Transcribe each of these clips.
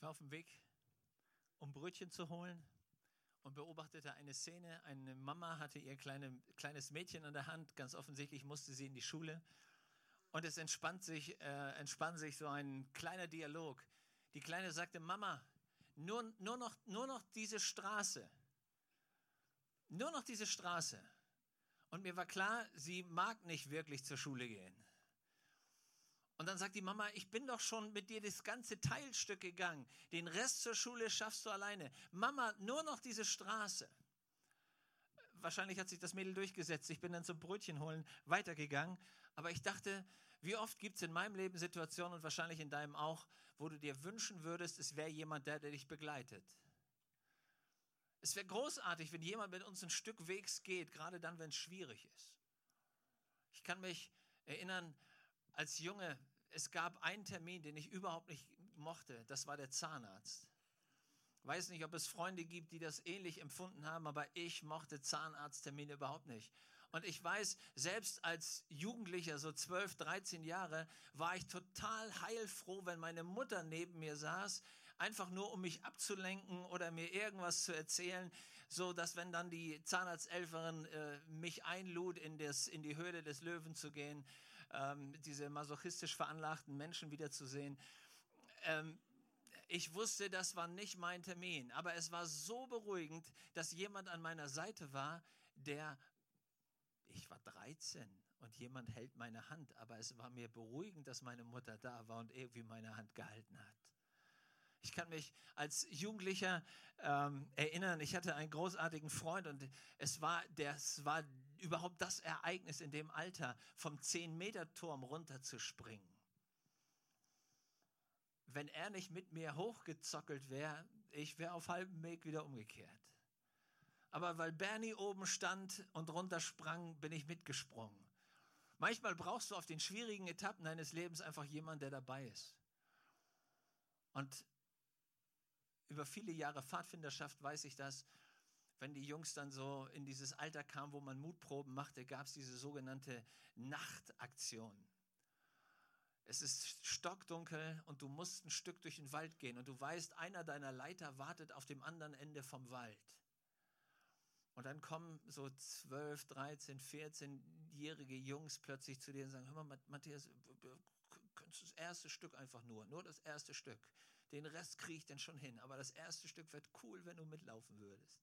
Ich war auf dem Weg, um Brötchen zu holen und beobachtete eine Szene. Eine Mama hatte ihr kleine, kleines Mädchen an der Hand. Ganz offensichtlich musste sie in die Schule. Und es entspannt sich, äh, entspann sich so ein kleiner Dialog. Die Kleine sagte, Mama, nur, nur, noch, nur noch diese Straße. Nur noch diese Straße. Und mir war klar, sie mag nicht wirklich zur Schule gehen. Und dann sagt die Mama, ich bin doch schon mit dir das ganze Teilstück gegangen. Den Rest zur Schule schaffst du alleine. Mama, nur noch diese Straße. Wahrscheinlich hat sich das Mädel durchgesetzt. Ich bin dann zum Brötchen holen weitergegangen. Aber ich dachte, wie oft gibt es in meinem Leben Situationen und wahrscheinlich in deinem auch, wo du dir wünschen würdest, es wäre jemand der, der dich begleitet. Es wäre großartig, wenn jemand mit uns ein Stück Wegs geht, gerade dann, wenn es schwierig ist. Ich kann mich erinnern, als Junge, es gab einen Termin, den ich überhaupt nicht mochte. Das war der Zahnarzt. Weiß nicht, ob es Freunde gibt, die das ähnlich empfunden haben, aber ich mochte Zahnarzttermine überhaupt nicht. Und ich weiß, selbst als Jugendlicher, so 12, 13 Jahre, war ich total heilfroh, wenn meine Mutter neben mir saß, einfach nur um mich abzulenken oder mir irgendwas zu erzählen, so dass wenn dann die Zahnarztelferin äh, mich einlud, in, das, in die Höhle des Löwen zu gehen, ähm, diese masochistisch veranlagten Menschen wiederzusehen, ähm, ich wusste, das war nicht mein Termin, aber es war so beruhigend, dass jemand an meiner Seite war, der, ich war 13 und jemand hält meine Hand, aber es war mir beruhigend, dass meine Mutter da war und irgendwie meine Hand gehalten hat. Ich kann mich als Jugendlicher ähm, erinnern, ich hatte einen großartigen Freund und es war, das war überhaupt das Ereignis in dem Alter, vom 10-Meter-Turm runterzuspringen. Wenn er nicht mit mir hochgezockelt wäre, ich wäre auf halbem Weg wieder umgekehrt. Aber weil Bernie oben stand und runtersprang, bin ich mitgesprungen. Manchmal brauchst du auf den schwierigen Etappen deines Lebens einfach jemanden, der dabei ist. Und über viele Jahre Pfadfinderschaft weiß ich das, wenn die Jungs dann so in dieses Alter kamen, wo man Mutproben machte, gab es diese sogenannte Nachtaktion. Es ist stockdunkel und du musst ein Stück durch den Wald gehen und du weißt, einer deiner Leiter wartet auf dem anderen Ende vom Wald. Und dann kommen so 12, 13, 14-jährige Jungs plötzlich zu dir und sagen, hör mal, Matthias, könntest du das erste Stück einfach nur, nur das erste Stück. Den Rest kriege ich dann schon hin. Aber das erste Stück wird cool, wenn du mitlaufen würdest.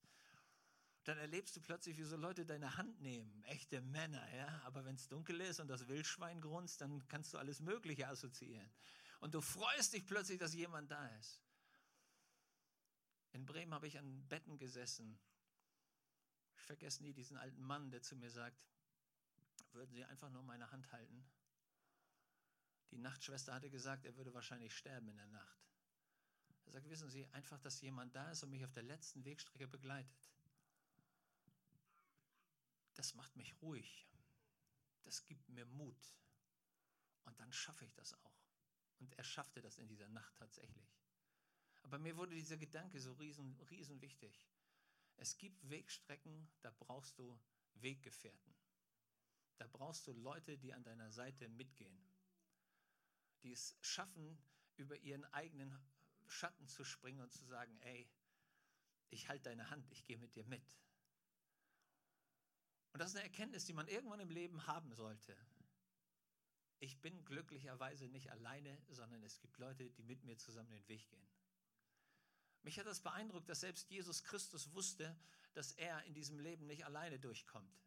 Dann erlebst du plötzlich, wie so Leute deine Hand nehmen. Echte Männer, ja. Aber wenn es dunkel ist und das Wildschwein grunzt, dann kannst du alles Mögliche assoziieren. Und du freust dich plötzlich, dass jemand da ist. In Bremen habe ich an Betten gesessen. Ich vergesse nie diesen alten Mann, der zu mir sagt, würden Sie einfach nur meine Hand halten? Die Nachtschwester hatte gesagt, er würde wahrscheinlich sterben in der Nacht. Er sagt, wissen Sie, einfach, dass jemand da ist und mich auf der letzten Wegstrecke begleitet. Das macht mich ruhig. Das gibt mir Mut. Und dann schaffe ich das auch. Und er schaffte das in dieser Nacht tatsächlich. Aber mir wurde dieser Gedanke so riesen, riesen wichtig. Es gibt Wegstrecken, da brauchst du Weggefährten. Da brauchst du Leute, die an deiner Seite mitgehen. Die es schaffen, über ihren eigenen Schatten zu springen und zu sagen, ey, ich halte deine Hand, ich gehe mit dir mit. Und das ist eine Erkenntnis, die man irgendwann im Leben haben sollte. Ich bin glücklicherweise nicht alleine, sondern es gibt Leute, die mit mir zusammen den Weg gehen. Mich hat das beeindruckt, dass selbst Jesus Christus wusste, dass er in diesem Leben nicht alleine durchkommt.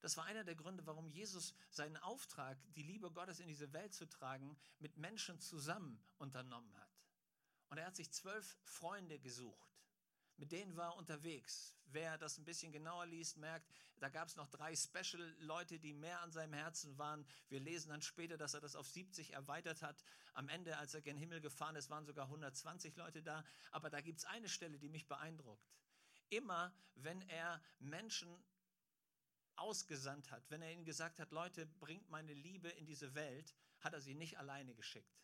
Das war einer der Gründe, warum Jesus seinen Auftrag, die Liebe Gottes in diese Welt zu tragen, mit Menschen zusammen unternommen hat. Und er hat sich zwölf Freunde gesucht. Mit denen war er unterwegs. Wer das ein bisschen genauer liest, merkt, da gab es noch drei Special-Leute, die mehr an seinem Herzen waren. Wir lesen dann später, dass er das auf 70 erweitert hat. Am Ende, als er gen Himmel gefahren ist, waren sogar 120 Leute da. Aber da gibt es eine Stelle, die mich beeindruckt. Immer, wenn er Menschen ausgesandt hat, wenn er ihnen gesagt hat, Leute, bringt meine Liebe in diese Welt, hat er sie nicht alleine geschickt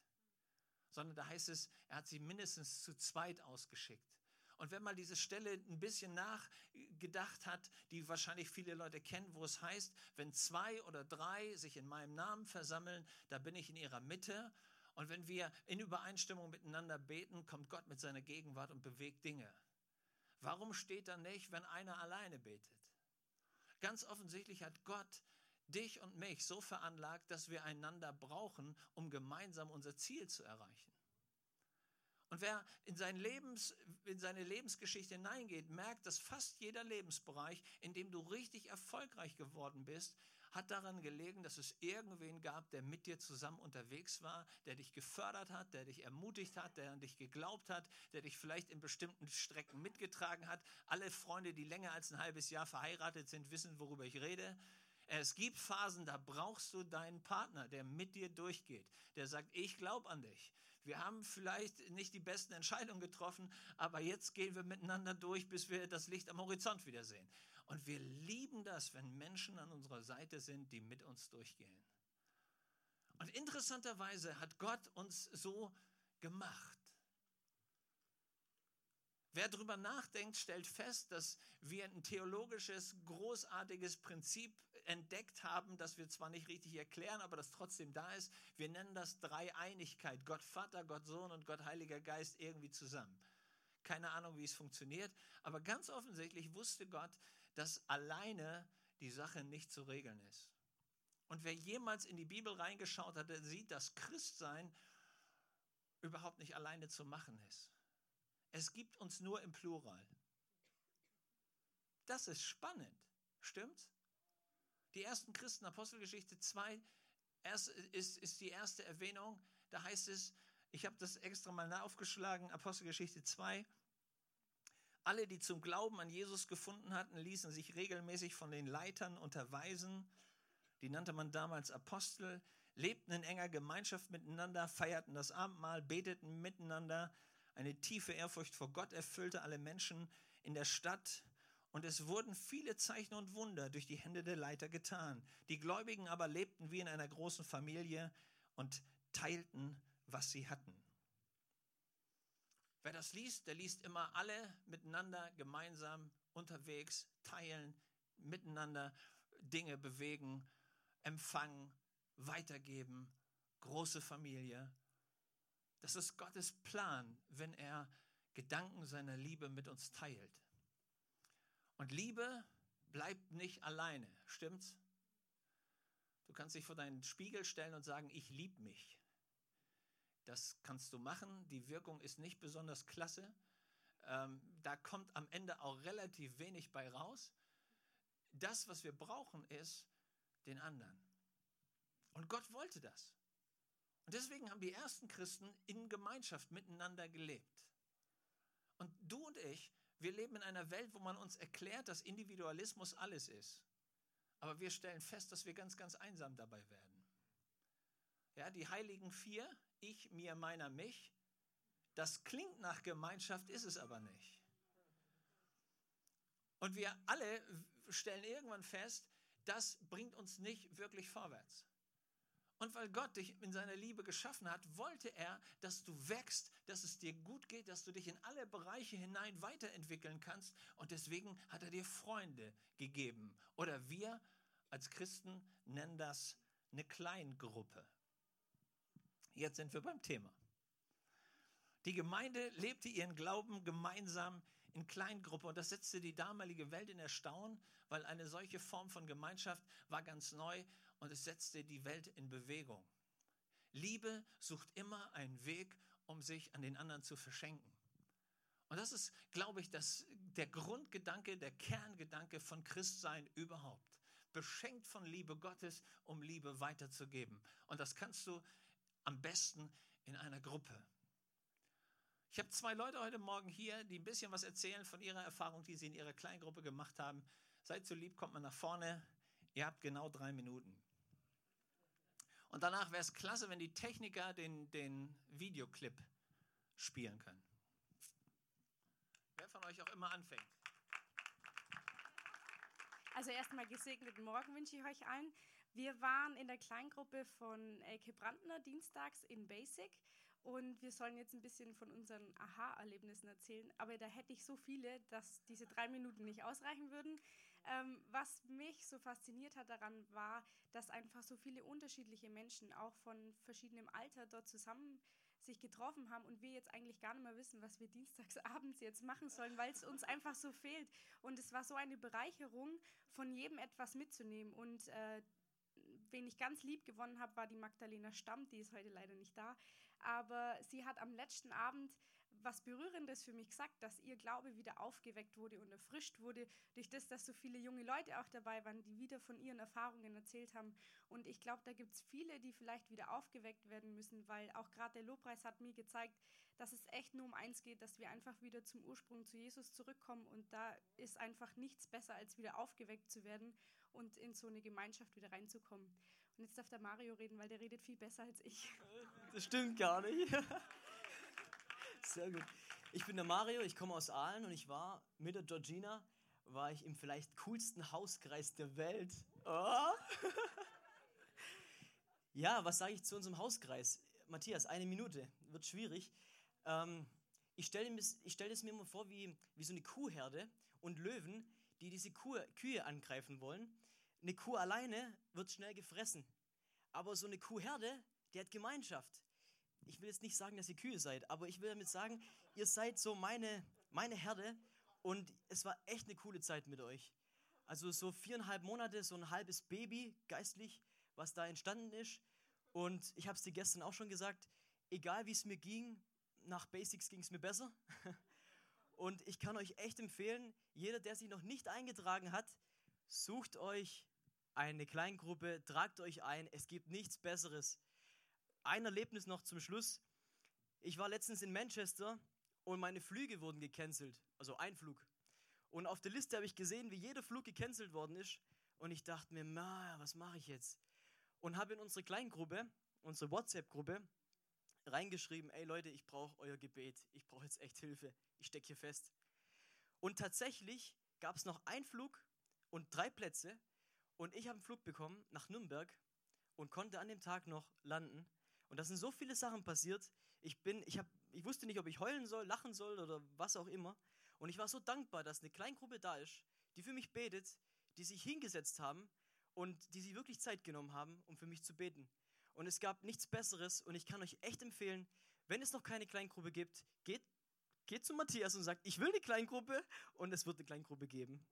sondern da heißt es, er hat sie mindestens zu zweit ausgeschickt. Und wenn man diese Stelle ein bisschen nachgedacht hat, die wahrscheinlich viele Leute kennen, wo es heißt, wenn zwei oder drei sich in meinem Namen versammeln, da bin ich in ihrer Mitte. Und wenn wir in Übereinstimmung miteinander beten, kommt Gott mit seiner Gegenwart und bewegt Dinge. Warum steht da nicht, wenn einer alleine betet? Ganz offensichtlich hat Gott dich und mich so veranlagt, dass wir einander brauchen, um gemeinsam unser Ziel zu erreichen. Und wer in, sein Lebens, in seine Lebensgeschichte hineingeht, merkt, dass fast jeder Lebensbereich, in dem du richtig erfolgreich geworden bist, hat daran gelegen, dass es irgendwen gab, der mit dir zusammen unterwegs war, der dich gefördert hat, der dich ermutigt hat, der an dich geglaubt hat, der dich vielleicht in bestimmten Strecken mitgetragen hat. Alle Freunde, die länger als ein halbes Jahr verheiratet sind, wissen, worüber ich rede. Es gibt Phasen, da brauchst du deinen Partner, der mit dir durchgeht, der sagt, ich glaube an dich. Wir haben vielleicht nicht die besten Entscheidungen getroffen, aber jetzt gehen wir miteinander durch, bis wir das Licht am Horizont wiedersehen. Und wir lieben das, wenn Menschen an unserer Seite sind, die mit uns durchgehen. Und interessanterweise hat Gott uns so gemacht. Wer darüber nachdenkt, stellt fest, dass wir ein theologisches, großartiges Prinzip entdeckt haben, das wir zwar nicht richtig erklären, aber das trotzdem da ist. Wir nennen das Dreieinigkeit. Gott Vater, Gott Sohn und Gott Heiliger Geist irgendwie zusammen. Keine Ahnung, wie es funktioniert, aber ganz offensichtlich wusste Gott, dass alleine die Sache nicht zu regeln ist. Und wer jemals in die Bibel reingeschaut hat, der sieht, dass Christsein überhaupt nicht alleine zu machen ist. Es gibt uns nur im Plural. Das ist spannend. Stimmt's? Die ersten Christen, Apostelgeschichte 2, ist, ist die erste Erwähnung. Da heißt es, ich habe das extra mal aufgeschlagen, Apostelgeschichte 2. Alle, die zum Glauben an Jesus gefunden hatten, ließen sich regelmäßig von den Leitern unterweisen. Die nannte man damals Apostel, lebten in enger Gemeinschaft miteinander, feierten das Abendmahl, beteten miteinander. Eine tiefe Ehrfurcht vor Gott erfüllte alle Menschen in der Stadt. Und es wurden viele Zeichen und Wunder durch die Hände der Leiter getan. Die Gläubigen aber lebten wie in einer großen Familie und teilten, was sie hatten. Wer das liest, der liest immer alle miteinander gemeinsam unterwegs, teilen, miteinander Dinge bewegen, empfangen, weitergeben, große Familie. Das ist Gottes Plan, wenn er Gedanken seiner Liebe mit uns teilt. Und Liebe bleibt nicht alleine, stimmt's? Du kannst dich vor deinen Spiegel stellen und sagen, ich liebe mich. Das kannst du machen. Die Wirkung ist nicht besonders klasse. Ähm, da kommt am Ende auch relativ wenig bei raus. Das, was wir brauchen, ist den anderen. Und Gott wollte das. Und deswegen haben die ersten Christen in Gemeinschaft miteinander gelebt. Und du und ich, wir leben in einer Welt, wo man uns erklärt, dass Individualismus alles ist. Aber wir stellen fest, dass wir ganz, ganz einsam dabei werden. Ja, die heiligen vier, ich, mir, meiner, mich, das klingt nach Gemeinschaft, ist es aber nicht. Und wir alle stellen irgendwann fest, das bringt uns nicht wirklich vorwärts. Und weil Gott dich in seiner Liebe geschaffen hat, wollte er, dass du wächst, dass es dir gut geht, dass du dich in alle Bereiche hinein weiterentwickeln kannst. Und deswegen hat er dir Freunde gegeben. Oder wir als Christen nennen das eine Kleingruppe. Jetzt sind wir beim Thema. Die Gemeinde lebte ihren Glauben gemeinsam in Kleingruppe und das setzte die damalige Welt in Erstaunen, weil eine solche Form von Gemeinschaft war ganz neu und es setzte die Welt in Bewegung. Liebe sucht immer einen Weg, um sich an den anderen zu verschenken. Und das ist, glaube ich, das, der Grundgedanke, der Kerngedanke von Christsein überhaupt. Beschenkt von Liebe Gottes, um Liebe weiterzugeben. Und das kannst du am besten in einer Gruppe. Ich habe zwei Leute heute Morgen hier, die ein bisschen was erzählen von ihrer Erfahrung, die sie in ihrer Kleingruppe gemacht haben. Seid so lieb, kommt mal nach vorne. Ihr habt genau drei Minuten. Und danach wäre es klasse, wenn die Techniker den, den Videoclip spielen können. Wer von euch auch immer anfängt. Also erstmal gesegneten Morgen wünsche ich euch allen. Wir waren in der Kleingruppe von Elke Brandner dienstags in Basic und wir sollen jetzt ein bisschen von unseren Aha-Erlebnissen erzählen. Aber da hätte ich so viele, dass diese drei Minuten nicht ausreichen würden. Ähm, was mich so fasziniert hat daran war, dass einfach so viele unterschiedliche Menschen auch von verschiedenem Alter dort zusammen sich getroffen haben und wir jetzt eigentlich gar nicht mehr wissen, was wir dienstagsabends jetzt machen sollen, weil es uns einfach so fehlt. Und es war so eine Bereicherung, von jedem etwas mitzunehmen. Und äh, wen ich ganz lieb gewonnen habe, war die Magdalena Stamm, die ist heute leider nicht da. Aber sie hat am letzten Abend was Berührendes für mich gesagt, dass ihr Glaube wieder aufgeweckt wurde und erfrischt wurde, durch das, dass so viele junge Leute auch dabei waren, die wieder von ihren Erfahrungen erzählt haben. Und ich glaube, da gibt es viele, die vielleicht wieder aufgeweckt werden müssen, weil auch gerade der Lobpreis hat mir gezeigt, dass es echt nur um eins geht, dass wir einfach wieder zum Ursprung zu Jesus zurückkommen. Und da ist einfach nichts besser, als wieder aufgeweckt zu werden und in so eine Gemeinschaft wieder reinzukommen. Und jetzt darf der Mario reden, weil der redet viel besser als ich. Das stimmt gar nicht. Sehr gut. Ich bin der Mario, ich komme aus Aalen und ich war mit der Georgina, war ich im vielleicht coolsten Hauskreis der Welt. Oh. ja, was sage ich zu unserem Hauskreis? Matthias, eine Minute, wird schwierig. Ähm, ich stelle stell es mir immer vor wie, wie so eine Kuhherde und Löwen, die diese Kuh, Kühe angreifen wollen. Eine Kuh alleine wird schnell gefressen. Aber so eine Kuhherde, die hat Gemeinschaft ich will jetzt nicht sagen, dass ihr Kühe seid, aber ich will damit sagen, ihr seid so meine, meine Herde und es war echt eine coole Zeit mit euch. Also so viereinhalb Monate, so ein halbes Baby geistlich, was da entstanden ist. Und ich habe es dir gestern auch schon gesagt, egal wie es mir ging, nach Basics ging es mir besser. Und ich kann euch echt empfehlen, jeder, der sich noch nicht eingetragen hat, sucht euch eine Kleingruppe, tragt euch ein. Es gibt nichts Besseres ein Erlebnis noch zum Schluss. Ich war letztens in Manchester und meine Flüge wurden gecancelt, also ein Flug. Und auf der Liste habe ich gesehen, wie jeder Flug gecancelt worden ist. Und ich dachte mir, na, was mache ich jetzt? Und habe in unsere Kleingruppe, unsere WhatsApp-Gruppe, reingeschrieben, ey Leute, ich brauche euer Gebet. Ich brauche jetzt echt Hilfe. Ich stecke hier fest. Und tatsächlich gab es noch einen Flug und drei Plätze. Und ich habe einen Flug bekommen nach Nürnberg und konnte an dem Tag noch landen. Und da sind so viele Sachen passiert. Ich, bin, ich, hab, ich wusste nicht, ob ich heulen soll, lachen soll oder was auch immer. Und ich war so dankbar, dass eine Kleingruppe da ist, die für mich betet, die sich hingesetzt haben und die sich wirklich Zeit genommen haben, um für mich zu beten. Und es gab nichts Besseres und ich kann euch echt empfehlen, wenn es noch keine Kleingruppe gibt, geht, geht zu Matthias und sagt, ich will eine Kleingruppe und es wird eine Kleingruppe geben.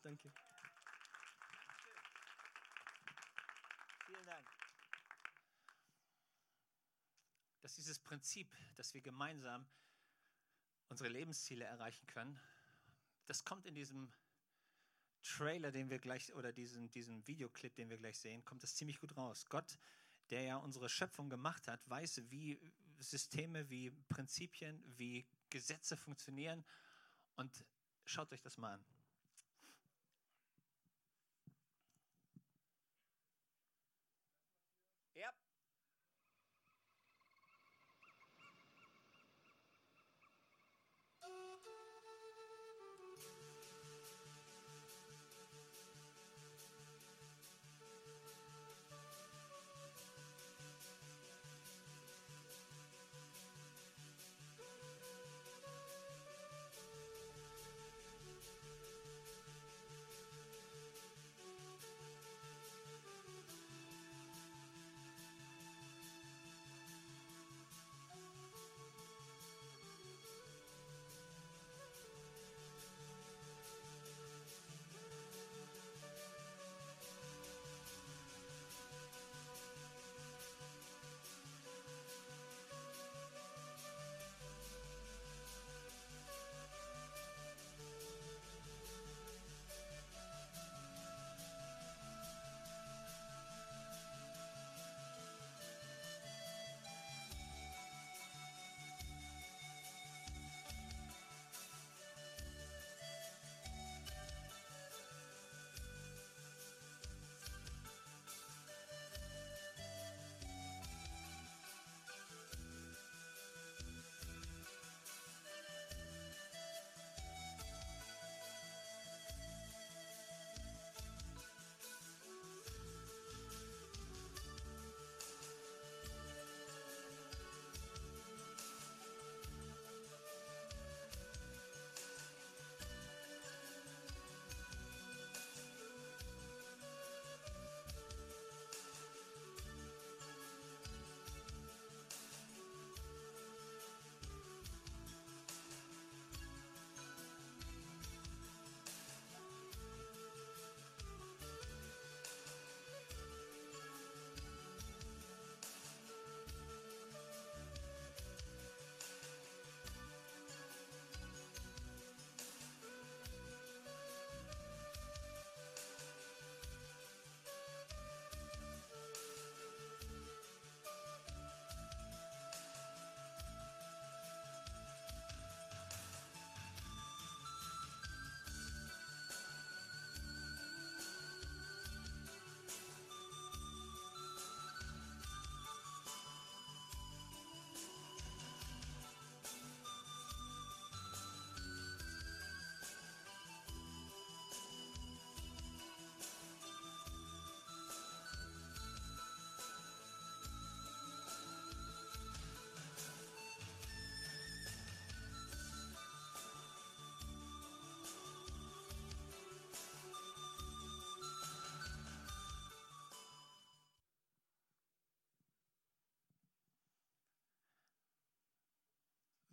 Danke. Dass dieses Prinzip, dass wir gemeinsam unsere Lebensziele erreichen können, das kommt in diesem Trailer, den wir gleich, oder diesen, diesen Videoclip, den wir gleich sehen, kommt das ziemlich gut raus. Gott, der ja unsere Schöpfung gemacht hat, weiß, wie Systeme, wie Prinzipien, wie Gesetze funktionieren. Und schaut euch das mal an.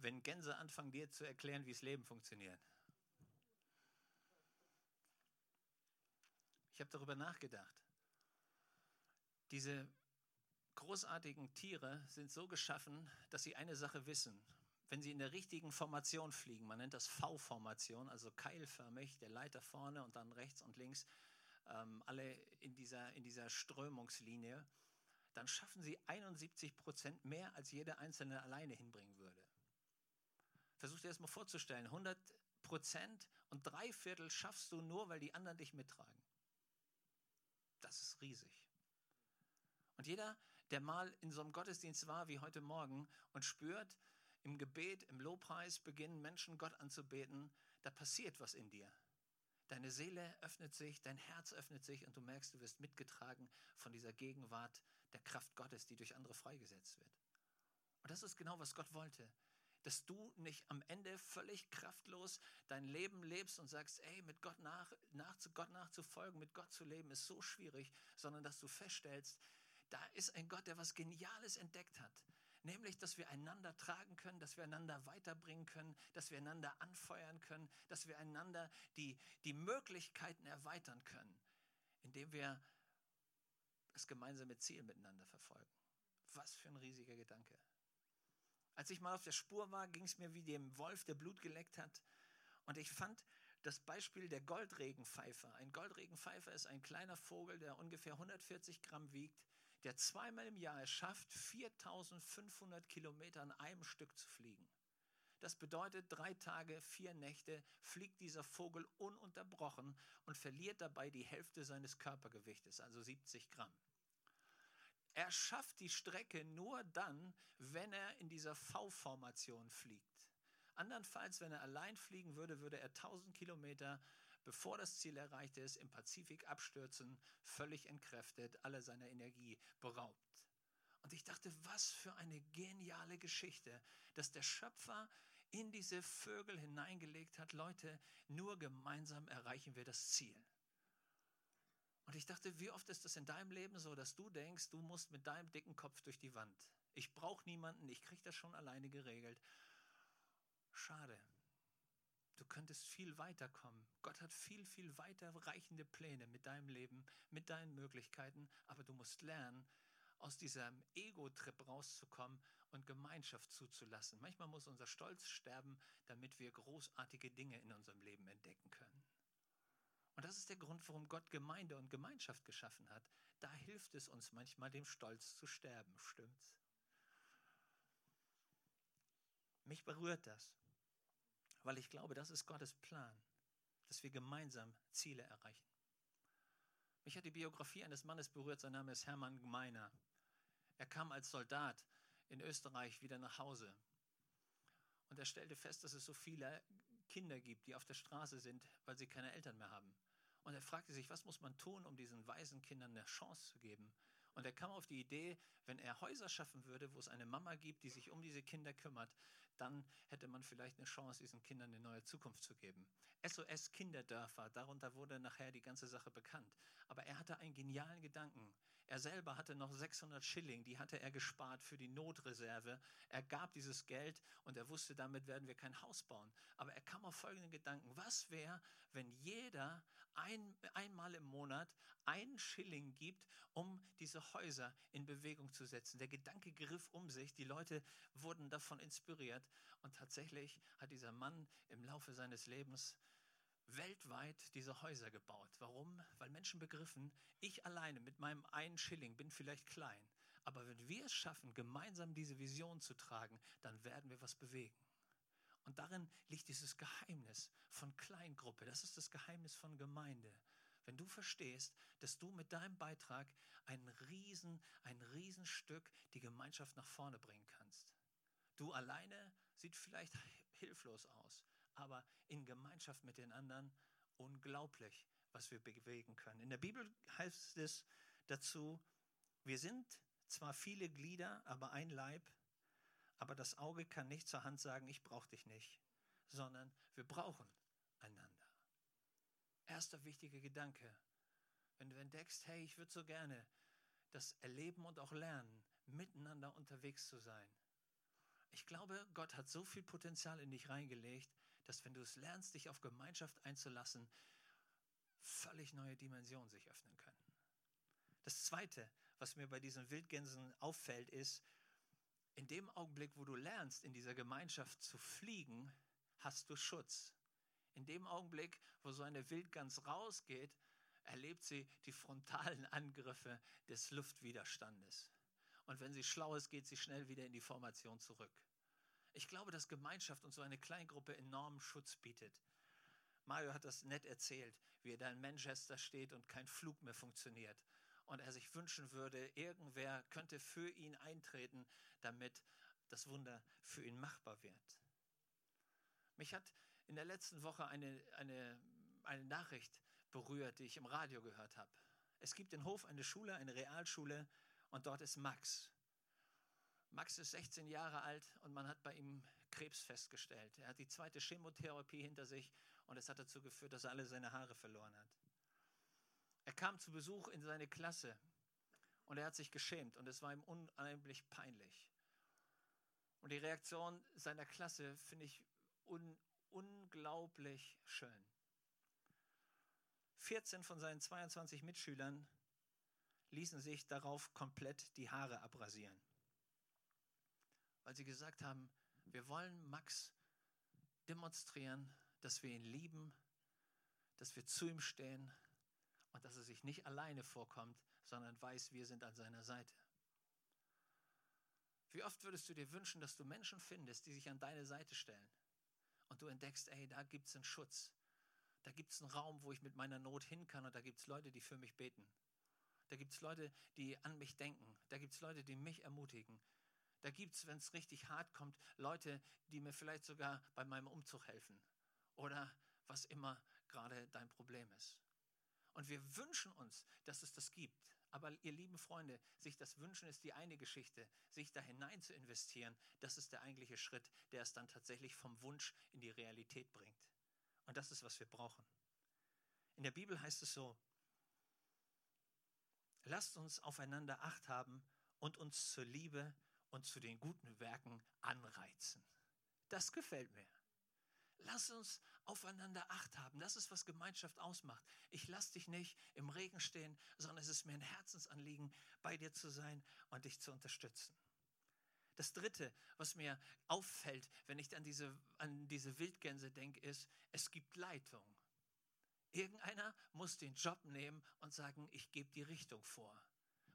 Wenn Gänse anfangen, dir zu erklären, wie das Leben funktioniert. Ich habe darüber nachgedacht. Diese großartigen Tiere sind so geschaffen, dass sie eine Sache wissen. Wenn sie in der richtigen Formation fliegen, man nennt das V-Formation, also keilförmig, der Leiter vorne und dann rechts und links, ähm, alle in dieser, in dieser Strömungslinie, dann schaffen sie 71 Prozent mehr, als jeder Einzelne alleine hinbringen würde. Versuch dir das mal vorzustellen. 100 Prozent und drei Viertel schaffst du nur, weil die anderen dich mittragen. Das ist riesig. Und jeder, der mal in so einem Gottesdienst war wie heute Morgen und spürt, im Gebet, im Lobpreis beginnen Menschen Gott anzubeten, da passiert was in dir. Deine Seele öffnet sich, dein Herz öffnet sich und du merkst, du wirst mitgetragen von dieser Gegenwart der Kraft Gottes, die durch andere freigesetzt wird. Und das ist genau, was Gott wollte. Dass du nicht am Ende völlig kraftlos dein Leben lebst und sagst, ey, mit Gott nach, nach Gott nachzufolgen, mit Gott zu leben, ist so schwierig, sondern dass du feststellst, da ist ein Gott, der was Geniales entdeckt hat. Nämlich, dass wir einander tragen können, dass wir einander weiterbringen können, dass wir einander anfeuern können, dass wir einander die, die Möglichkeiten erweitern können, indem wir das gemeinsame Ziel miteinander verfolgen. Was für ein riesiger Gedanke. Als ich mal auf der Spur war, ging es mir wie dem Wolf, der Blut geleckt hat. Und ich fand das Beispiel der Goldregenpfeifer. Ein Goldregenpfeifer ist ein kleiner Vogel, der ungefähr 140 Gramm wiegt, der zweimal im Jahr es schafft, 4500 Kilometer an einem Stück zu fliegen. Das bedeutet, drei Tage, vier Nächte fliegt dieser Vogel ununterbrochen und verliert dabei die Hälfte seines Körpergewichtes, also 70 Gramm. Er schafft die Strecke nur dann, wenn er in dieser V-Formation fliegt. Andernfalls, wenn er allein fliegen würde, würde er 1000 Kilometer, bevor das Ziel erreicht ist, im Pazifik abstürzen, völlig entkräftet, alle seiner Energie beraubt. Und ich dachte, was für eine geniale Geschichte, dass der Schöpfer in diese Vögel hineingelegt hat, Leute, nur gemeinsam erreichen wir das Ziel. Und ich dachte, wie oft ist das in deinem Leben so, dass du denkst, du musst mit deinem dicken Kopf durch die Wand. Ich brauche niemanden, ich kriege das schon alleine geregelt. Schade. Du könntest viel weiter kommen. Gott hat viel, viel weiter reichende Pläne mit deinem Leben, mit deinen Möglichkeiten, aber du musst lernen, aus diesem Ego-Trip rauszukommen und Gemeinschaft zuzulassen. Manchmal muss unser Stolz sterben, damit wir großartige Dinge in unserem Leben entdecken können. Und das ist der Grund, warum Gott Gemeinde und Gemeinschaft geschaffen hat. Da hilft es uns manchmal, dem Stolz zu sterben, stimmt's? Mich berührt das, weil ich glaube, das ist Gottes Plan, dass wir gemeinsam Ziele erreichen. Mich hat die Biografie eines Mannes berührt, sein Name ist Hermann Gmeiner. Er kam als Soldat in Österreich wieder nach Hause. Und er stellte fest, dass es so viele Kinder gibt, die auf der Straße sind, weil sie keine Eltern mehr haben. Und er fragte sich, was muss man tun, um diesen weisen Kindern eine Chance zu geben? Und er kam auf die Idee, wenn er Häuser schaffen würde, wo es eine Mama gibt, die sich um diese Kinder kümmert, dann hätte man vielleicht eine Chance, diesen Kindern eine neue Zukunft zu geben. SOS Kinderdörfer, darunter wurde nachher die ganze Sache bekannt. Aber er hatte einen genialen Gedanken. Er selber hatte noch 600 Schilling, die hatte er gespart für die Notreserve. Er gab dieses Geld und er wusste, damit werden wir kein Haus bauen. Aber er kam auf folgenden Gedanken. Was wäre, wenn jeder ein, einmal im Monat einen Schilling gibt, um diese Häuser in Bewegung zu setzen? Der Gedanke griff um sich. Die Leute wurden davon inspiriert. Und tatsächlich hat dieser Mann im Laufe seines Lebens weltweit diese Häuser gebaut. Warum? Weil Menschen begriffen, ich alleine mit meinem einen Schilling bin vielleicht klein, aber wenn wir es schaffen, gemeinsam diese Vision zu tragen, dann werden wir was bewegen. Und darin liegt dieses Geheimnis von Kleingruppe. Das ist das Geheimnis von Gemeinde. Wenn du verstehst, dass du mit deinem Beitrag ein Riesen, ein Riesenstück die Gemeinschaft nach vorne bringen kannst. Du alleine sieht vielleicht hilflos aus aber in Gemeinschaft mit den anderen unglaublich, was wir bewegen können. In der Bibel heißt es dazu, wir sind zwar viele Glieder, aber ein Leib, aber das Auge kann nicht zur Hand sagen, ich brauche dich nicht, sondern wir brauchen einander. Erster wichtiger Gedanke, wenn du entdeckst, hey, ich würde so gerne das erleben und auch lernen, miteinander unterwegs zu sein, Ich glaube, Gott hat so viel Potenzial in dich reingelegt, dass wenn du es lernst, dich auf Gemeinschaft einzulassen, völlig neue Dimensionen sich öffnen können. Das Zweite, was mir bei diesen Wildgänsen auffällt, ist, in dem Augenblick, wo du lernst, in dieser Gemeinschaft zu fliegen, hast du Schutz. In dem Augenblick, wo so eine Wildgans rausgeht, erlebt sie die frontalen Angriffe des Luftwiderstandes. Und wenn sie schlau ist, geht sie schnell wieder in die Formation zurück. Ich glaube, dass Gemeinschaft und so eine Kleingruppe enormen Schutz bietet. Mario hat das nett erzählt, wie er da in Manchester steht und kein Flug mehr funktioniert. Und er sich wünschen würde, irgendwer könnte für ihn eintreten, damit das Wunder für ihn machbar wird. Mich hat in der letzten Woche eine, eine, eine Nachricht berührt, die ich im Radio gehört habe. Es gibt in Hof eine Schule, eine Realschule, und dort ist Max. Max ist 16 Jahre alt und man hat bei ihm Krebs festgestellt. Er hat die zweite Chemotherapie hinter sich und es hat dazu geführt, dass er alle seine Haare verloren hat. Er kam zu Besuch in seine Klasse und er hat sich geschämt und es war ihm unheimlich peinlich. Und die Reaktion seiner Klasse finde ich un unglaublich schön. 14 von seinen 22 Mitschülern ließen sich darauf komplett die Haare abrasieren, weil sie gesagt haben, wir wollen Max demonstrieren, dass wir ihn lieben, dass wir zu ihm stehen und dass er sich nicht alleine vorkommt, sondern weiß, wir sind an seiner Seite. Wie oft würdest du dir wünschen, dass du Menschen findest, die sich an deine Seite stellen und du entdeckst, ey, da gibt es einen Schutz, da gibt es einen Raum, wo ich mit meiner Not hin kann und da gibt es Leute, die für mich beten. Da gibt es Leute, die an mich denken. Da gibt es Leute, die mich ermutigen. Da gibt es, wenn es richtig hart kommt, Leute, die mir vielleicht sogar bei meinem Umzug helfen. Oder was immer gerade dein Problem ist. Und wir wünschen uns, dass es das gibt. Aber ihr lieben Freunde, sich das Wünschen ist die eine Geschichte. Sich da hinein zu investieren, das ist der eigentliche Schritt, der es dann tatsächlich vom Wunsch in die Realität bringt. Und das ist, was wir brauchen. In der Bibel heißt es so, lasst uns aufeinander acht haben und uns zur Liebe und zu den guten Werken anreizen. Das gefällt mir. Lass uns aufeinander Acht haben. Das ist, was Gemeinschaft ausmacht. Ich lasse dich nicht im Regen stehen, sondern es ist mir ein Herzensanliegen, bei dir zu sein und dich zu unterstützen. Das Dritte, was mir auffällt, wenn ich an diese, an diese Wildgänse denke, ist, es gibt Leitung. Irgendeiner muss den Job nehmen und sagen, ich gebe die Richtung vor.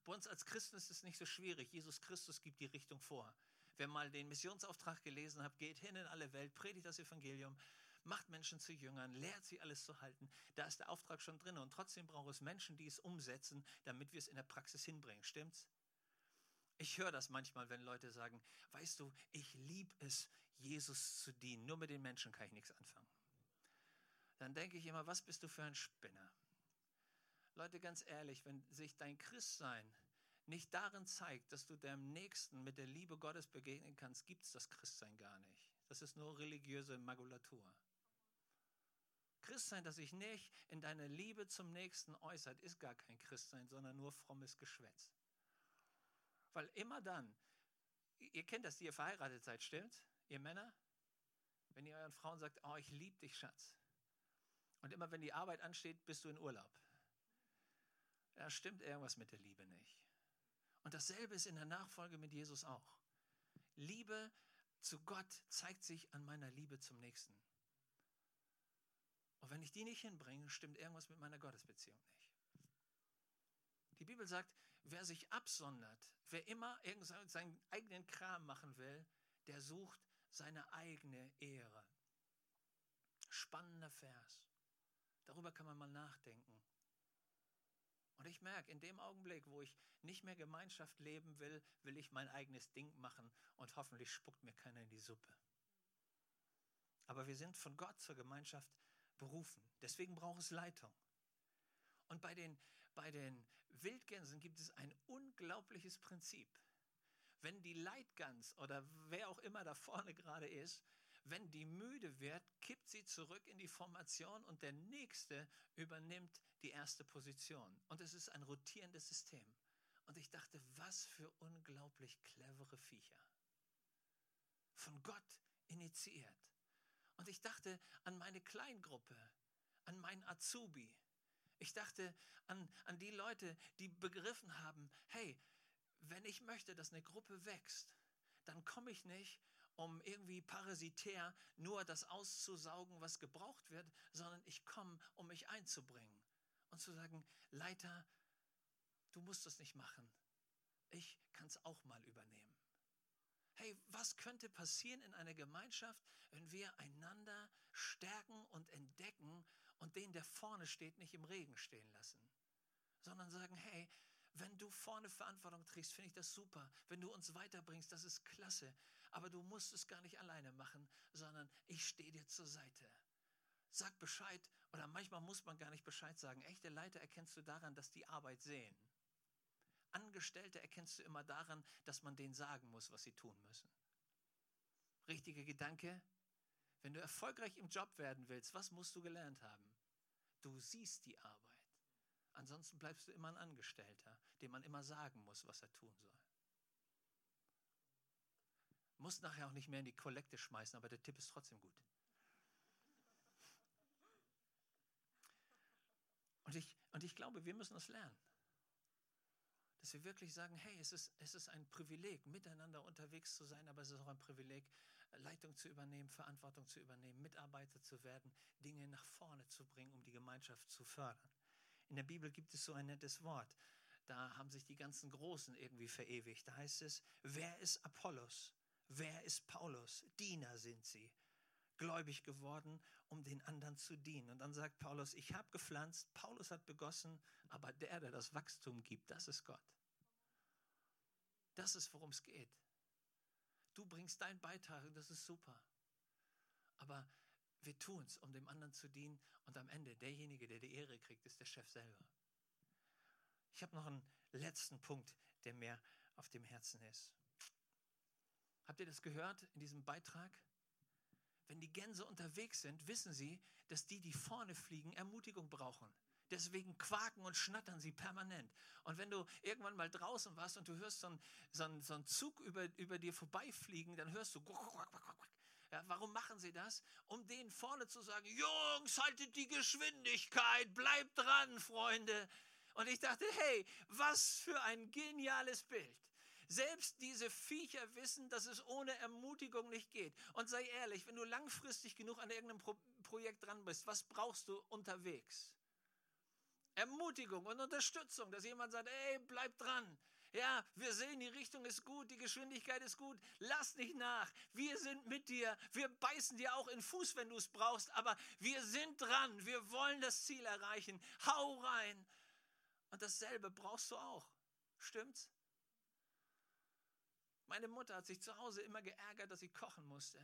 Bei uns als Christen ist es nicht so schwierig. Jesus Christus gibt die Richtung vor. Wer mal den Missionsauftrag gelesen hat, geht hin in alle Welt, predigt das Evangelium, macht Menschen zu Jüngern, lehrt sie alles zu halten. Da ist der Auftrag schon drin. Und trotzdem braucht es Menschen, die es umsetzen, damit wir es in der Praxis hinbringen. Stimmt's? Ich höre das manchmal, wenn Leute sagen, weißt du, ich liebe es, Jesus zu dienen. Nur mit den Menschen kann ich nichts anfangen. Dann denke ich immer, was bist du für ein Spinner? Leute, ganz ehrlich, wenn sich dein Christsein nicht darin zeigt, dass du deinem Nächsten mit der Liebe Gottes begegnen kannst, gibt es das Christsein gar nicht. Das ist nur religiöse Magulatur. Christsein, das sich nicht in deiner Liebe zum Nächsten äußert, ist gar kein Christsein, sondern nur frommes Geschwätz. Weil immer dann, ihr kennt das, die ihr verheiratet seid, stimmt? Ihr Männer? Wenn ihr euren Frauen sagt, oh, ich liebe dich, Schatz. Und immer wenn die Arbeit ansteht, bist du in Urlaub. Da stimmt irgendwas mit der Liebe nicht. Und dasselbe ist in der Nachfolge mit Jesus auch. Liebe zu Gott zeigt sich an meiner Liebe zum Nächsten. Und wenn ich die nicht hinbringe, stimmt irgendwas mit meiner Gottesbeziehung nicht. Die Bibel sagt, wer sich absondert, wer immer seinen eigenen Kram machen will, der sucht seine eigene Ehre. Spannender Vers. Darüber kann man mal nachdenken. Und ich merke, in dem Augenblick, wo ich nicht mehr Gemeinschaft leben will, will ich mein eigenes Ding machen und hoffentlich spuckt mir keiner in die Suppe. Aber wir sind von Gott zur Gemeinschaft berufen. Deswegen braucht es Leitung. Und bei den, bei den Wildgänsen gibt es ein unglaubliches Prinzip. Wenn die Leitgans oder wer auch immer da vorne gerade ist, wenn die müde wird, kippt sie zurück in die Formation und der nächste übernimmt die erste Position. Und es ist ein rotierendes System. Und ich dachte, was für unglaublich clevere Viecher. von Gott initiiert. Und ich dachte an meine Kleingruppe, an meinen Azubi. Ich dachte an, an die Leute, die begriffen haben, hey, wenn ich möchte, dass eine Gruppe wächst, dann komme ich nicht, um irgendwie parasitär nur das auszusaugen, was gebraucht wird, sondern ich komme, um mich einzubringen und zu sagen, Leiter, du musst es nicht machen. Ich kann es auch mal übernehmen. Hey, was könnte passieren in einer Gemeinschaft, wenn wir einander stärken und entdecken und den, der vorne steht, nicht im Regen stehen lassen, sondern sagen, hey, wenn du vorne Verantwortung trägst, finde ich das super. Wenn du uns weiterbringst, das ist klasse. Aber du musst es gar nicht alleine machen, sondern ich stehe dir zur Seite. Sag Bescheid oder manchmal muss man gar nicht Bescheid sagen. Echte Leiter erkennst du daran, dass die Arbeit sehen. Angestellte erkennst du immer daran, dass man denen sagen muss, was sie tun müssen. Richtiger Gedanke? Wenn du erfolgreich im Job werden willst, was musst du gelernt haben? Du siehst die Arbeit. Ansonsten bleibst du immer ein Angestellter, dem man immer sagen muss, was er tun soll. Muss nachher auch nicht mehr in die Kollekte schmeißen, aber der Tipp ist trotzdem gut. Und ich, und ich glaube, wir müssen das lernen. Dass wir wirklich sagen, hey, es ist, es ist ein Privileg, miteinander unterwegs zu sein, aber es ist auch ein Privileg, Leitung zu übernehmen, Verantwortung zu übernehmen, Mitarbeiter zu werden, Dinge nach vorne zu bringen, um die Gemeinschaft zu fördern. In der Bibel gibt es so ein nettes Wort. Da haben sich die ganzen Großen irgendwie verewigt. Da heißt es, wer ist Apollos? Wer ist Paulus? Diener sind sie, gläubig geworden, um den anderen zu dienen. Und dann sagt Paulus, ich habe gepflanzt, Paulus hat begossen, aber der, der das Wachstum gibt, das ist Gott. Das ist, worum es geht. Du bringst deinen Beitrag das ist super. Aber wir tun es, um dem anderen zu dienen und am Ende derjenige, der die Ehre kriegt, ist der Chef selber. Ich habe noch einen letzten Punkt, der mir auf dem Herzen ist. Habt ihr das gehört in diesem Beitrag? Wenn die Gänse unterwegs sind, wissen sie, dass die, die vorne fliegen, Ermutigung brauchen. Deswegen quaken und schnattern sie permanent. Und wenn du irgendwann mal draußen warst und du hörst so einen, so so einen Zug über, über dir vorbeifliegen, dann hörst du. Ja, warum machen sie das? Um denen vorne zu sagen: Jungs, haltet die Geschwindigkeit, bleibt dran, Freunde. Und ich dachte: Hey, was für ein geniales Bild. Selbst diese Viecher wissen, dass es ohne Ermutigung nicht geht. Und sei ehrlich, wenn du langfristig genug an irgendeinem Pro Projekt dran bist, was brauchst du unterwegs? Ermutigung und Unterstützung, dass jemand sagt, ey, bleib dran. Ja, wir sehen, die Richtung ist gut, die Geschwindigkeit ist gut. Lass nicht nach. Wir sind mit dir. Wir beißen dir auch in den Fuß, wenn du es brauchst. Aber wir sind dran. Wir wollen das Ziel erreichen. Hau rein. Und dasselbe brauchst du auch. Stimmt's? Meine Mutter hat sich zu Hause immer geärgert, dass sie kochen musste.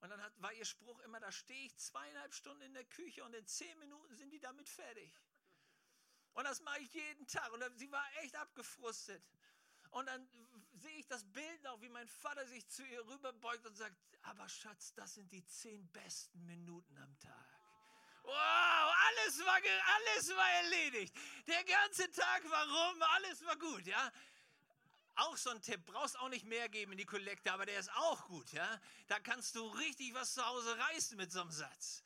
Und dann hat, war ihr Spruch immer, da stehe ich zweieinhalb Stunden in der Küche und in zehn Minuten sind die damit fertig. Und das mache ich jeden Tag. Und sie war echt abgefrustet. Und dann sehe ich das Bild noch, wie mein Vater sich zu ihr rüberbeugt und sagt, aber Schatz, das sind die zehn besten Minuten am Tag. Wow, alles war, alles war erledigt. Der ganze Tag war rum, alles war gut, ja. Auch so ein Tipp, brauchst auch nicht mehr geben in die Kollekte, aber der ist auch gut, ja. Da kannst du richtig was zu Hause reißen mit so einem Satz.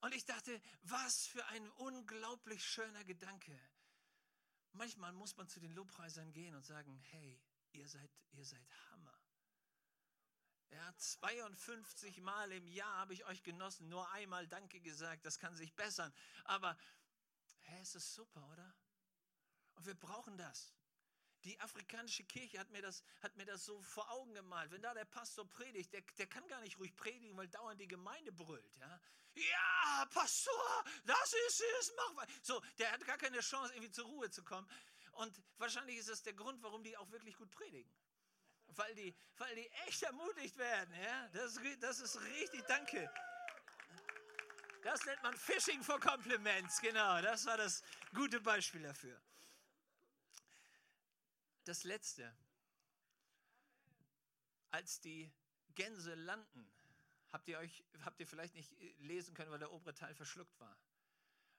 Und ich dachte, was für ein unglaublich schöner Gedanke. Manchmal muss man zu den Lobpreisern gehen und sagen, hey, ihr seid, ihr seid Hammer. Ja, 52 Mal im Jahr habe ich euch genossen, nur einmal Danke gesagt, das kann sich bessern. Aber, hey, es ist super, oder? Und wir brauchen das. Die afrikanische Kirche hat mir, das, hat mir das so vor Augen gemalt. Wenn da der Pastor predigt, der, der kann gar nicht ruhig predigen, weil dauernd die Gemeinde brüllt. Ja, ja Pastor, das ist es, mach mal. So, der hat gar keine Chance, irgendwie zur Ruhe zu kommen. Und wahrscheinlich ist das der Grund, warum die auch wirklich gut predigen. Weil die, weil die echt ermutigt werden. Ja? Das, das ist richtig, danke. Das nennt man Fishing for Compliments, genau. Das war das gute Beispiel dafür das Letzte. Als die Gänse landen, habt ihr euch, habt ihr vielleicht nicht äh, lesen können, weil der obere Teil verschluckt war.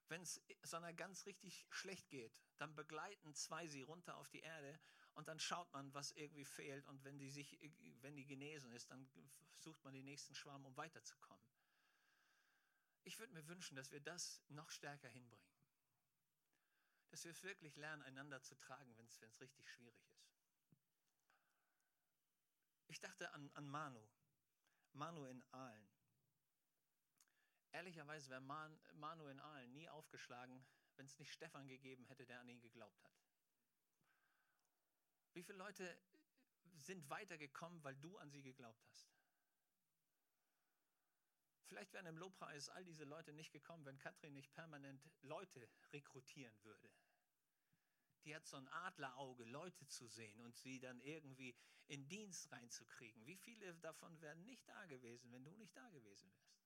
Wenn es so einer ganz richtig schlecht geht, dann begleiten zwei sie runter auf die Erde Und dann schaut man, was irgendwie fehlt. Und wenn die, sich, wenn die genesen ist, dann sucht man den nächsten Schwarm, um weiterzukommen. Ich würde mir wünschen, dass wir das noch stärker hinbringen. Dass wir es wirklich lernen, einander zu tragen, wenn es richtig schwierig ist. Ich dachte an, an Manu. Manu in Aalen. Ehrlicherweise wäre Man, Manu in Aalen nie aufgeschlagen, wenn es nicht Stefan gegeben hätte, der an ihn geglaubt hat. Wie viele Leute sind weitergekommen, weil du an sie geglaubt hast? Vielleicht wären im Lobpreis all diese Leute nicht gekommen, wenn Katrin nicht permanent Leute rekrutieren würde. Die hat so ein Adlerauge, Leute zu sehen und sie dann irgendwie in Dienst reinzukriegen. Wie viele davon wären nicht da gewesen, wenn du nicht da gewesen wärst?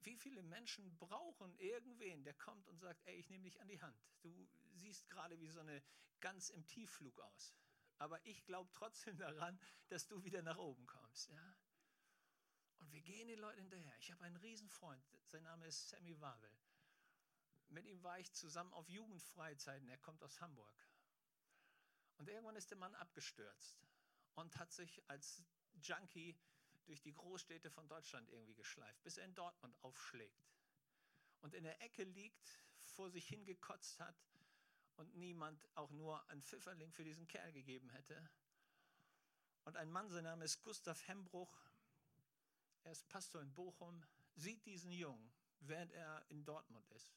Wie viele Menschen brauchen irgendwen, der kommt und sagt, ey, ich nehme dich an die Hand. Du siehst gerade wie so eine ganz im Tiefflug aus. Aber ich glaube trotzdem daran, dass du wieder nach oben kommst. Ja? Und wir gehen den Leuten hinterher. Ich habe einen Riesenfreund, sein Name ist Sammy Wabel. Mit ihm war ich zusammen auf Jugendfreizeiten. Er kommt aus Hamburg. Und irgendwann ist der Mann abgestürzt und hat sich als Junkie durch die Großstädte von Deutschland irgendwie geschleift, bis er in Dortmund aufschlägt. Und in der Ecke liegt, vor sich hingekotzt hat und niemand auch nur ein Pfifferling für diesen Kerl gegeben hätte. Und ein Mann, sein Name ist Gustav Hembruch, er ist Pastor in Bochum, sieht diesen Jungen, während er in Dortmund ist,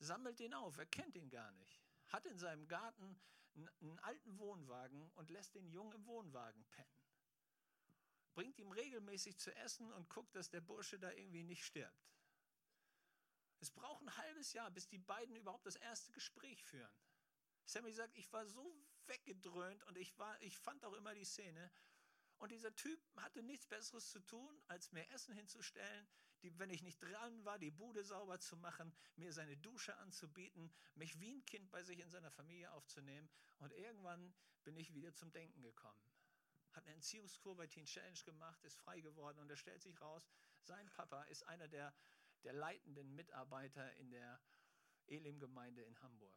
sammelt ihn auf, er kennt ihn gar nicht, hat in seinem Garten einen alten Wohnwagen und lässt den Jungen im Wohnwagen pennen. Bringt ihm regelmäßig zu essen und guckt, dass der Bursche da irgendwie nicht stirbt. Es braucht ein halbes Jahr, bis die beiden überhaupt das erste Gespräch führen. Sammy sagt, ich war so weggedröhnt und ich, war, ich fand auch immer die Szene, und dieser Typ hatte nichts Besseres zu tun, als mir Essen hinzustellen, die, wenn ich nicht dran war, die Bude sauber zu machen, mir seine Dusche anzubieten, mich wie ein Kind bei sich in seiner Familie aufzunehmen. Und irgendwann bin ich wieder zum Denken gekommen. Hat eine Entziehungskur bei Teen Challenge gemacht, ist frei geworden und er stellt sich raus, sein Papa ist einer der, der leitenden Mitarbeiter in der Elim-Gemeinde in Hamburg.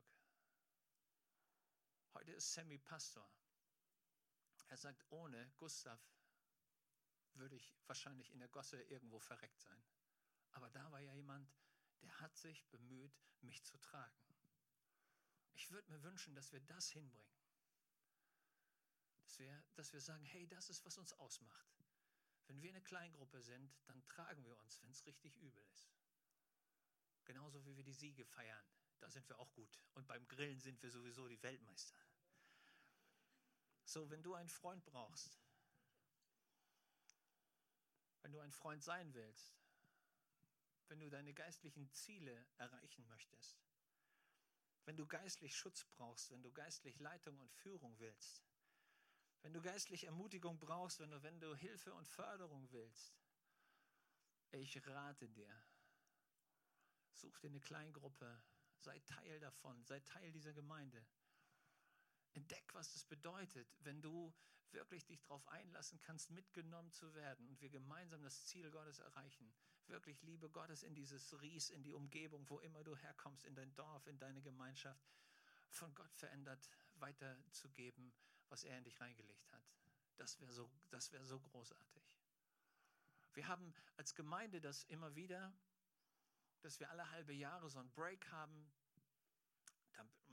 Heute ist Sammy Pastor er sagt, ohne Gustav würde ich wahrscheinlich in der Gosse irgendwo verreckt sein. Aber da war ja jemand, der hat sich bemüht, mich zu tragen. Ich würde mir wünschen, dass wir das hinbringen. Dass wir, dass wir sagen, hey, das ist, was uns ausmacht. Wenn wir eine Kleingruppe sind, dann tragen wir uns, wenn es richtig übel ist. Genauso wie wir die Siege feiern, da sind wir auch gut. Und beim Grillen sind wir sowieso die Weltmeister. So, wenn du einen Freund brauchst, wenn du ein Freund sein willst, wenn du deine geistlichen Ziele erreichen möchtest, wenn du geistlich Schutz brauchst, wenn du geistlich Leitung und Führung willst, wenn du geistlich Ermutigung brauchst, wenn du, wenn du Hilfe und Förderung willst, ich rate dir, such dir eine Kleingruppe, sei Teil davon, sei Teil dieser Gemeinde. Entdeck, was das bedeutet, wenn du wirklich dich darauf einlassen kannst, mitgenommen zu werden und wir gemeinsam das Ziel Gottes erreichen. Wirklich Liebe Gottes in dieses Ries, in die Umgebung, wo immer du herkommst, in dein Dorf, in deine Gemeinschaft, von Gott verändert weiterzugeben, was er in dich reingelegt hat. Das wäre so, wär so großartig. Wir haben als Gemeinde das immer wieder, dass wir alle halbe Jahre so einen Break haben,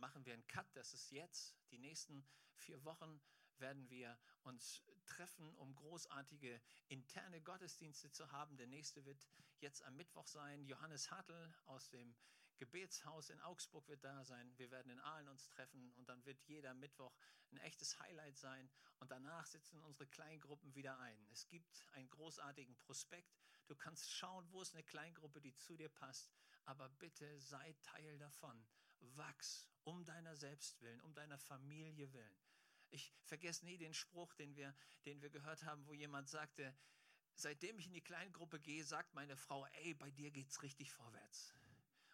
machen wir einen Cut, das ist jetzt. Die nächsten vier Wochen werden wir uns treffen, um großartige interne Gottesdienste zu haben. Der nächste wird jetzt am Mittwoch sein. Johannes Hartl aus dem Gebetshaus in Augsburg wird da sein. Wir werden in Aalen uns treffen und dann wird jeder Mittwoch ein echtes Highlight sein. Und danach sitzen unsere Kleingruppen wieder ein. Es gibt einen großartigen Prospekt. Du kannst schauen, wo ist eine Kleingruppe, die zu dir passt. Aber bitte sei Teil davon wachs um deiner selbst willen, um deiner Familie willen. Ich vergesse nie den Spruch, den wir, den wir gehört haben, wo jemand sagte, seitdem ich in die Kleingruppe gehe, sagt meine Frau, ey, bei dir geht's richtig vorwärts.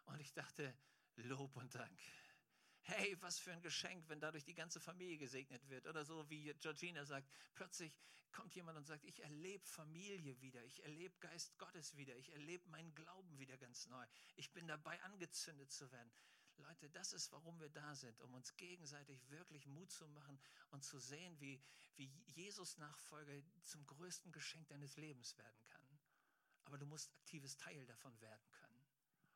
Und ich dachte, Lob und Dank. Hey, was für ein Geschenk, wenn dadurch die ganze Familie gesegnet wird. Oder so wie Georgina sagt, plötzlich kommt jemand und sagt, ich erlebe Familie wieder, ich erlebe Geist Gottes wieder, ich erlebe meinen Glauben wieder ganz neu. Ich bin dabei angezündet zu werden. Leute, das ist, warum wir da sind, um uns gegenseitig wirklich Mut zu machen und zu sehen, wie, wie Jesus Nachfolger zum größten Geschenk deines Lebens werden kann. Aber du musst aktives Teil davon werden können.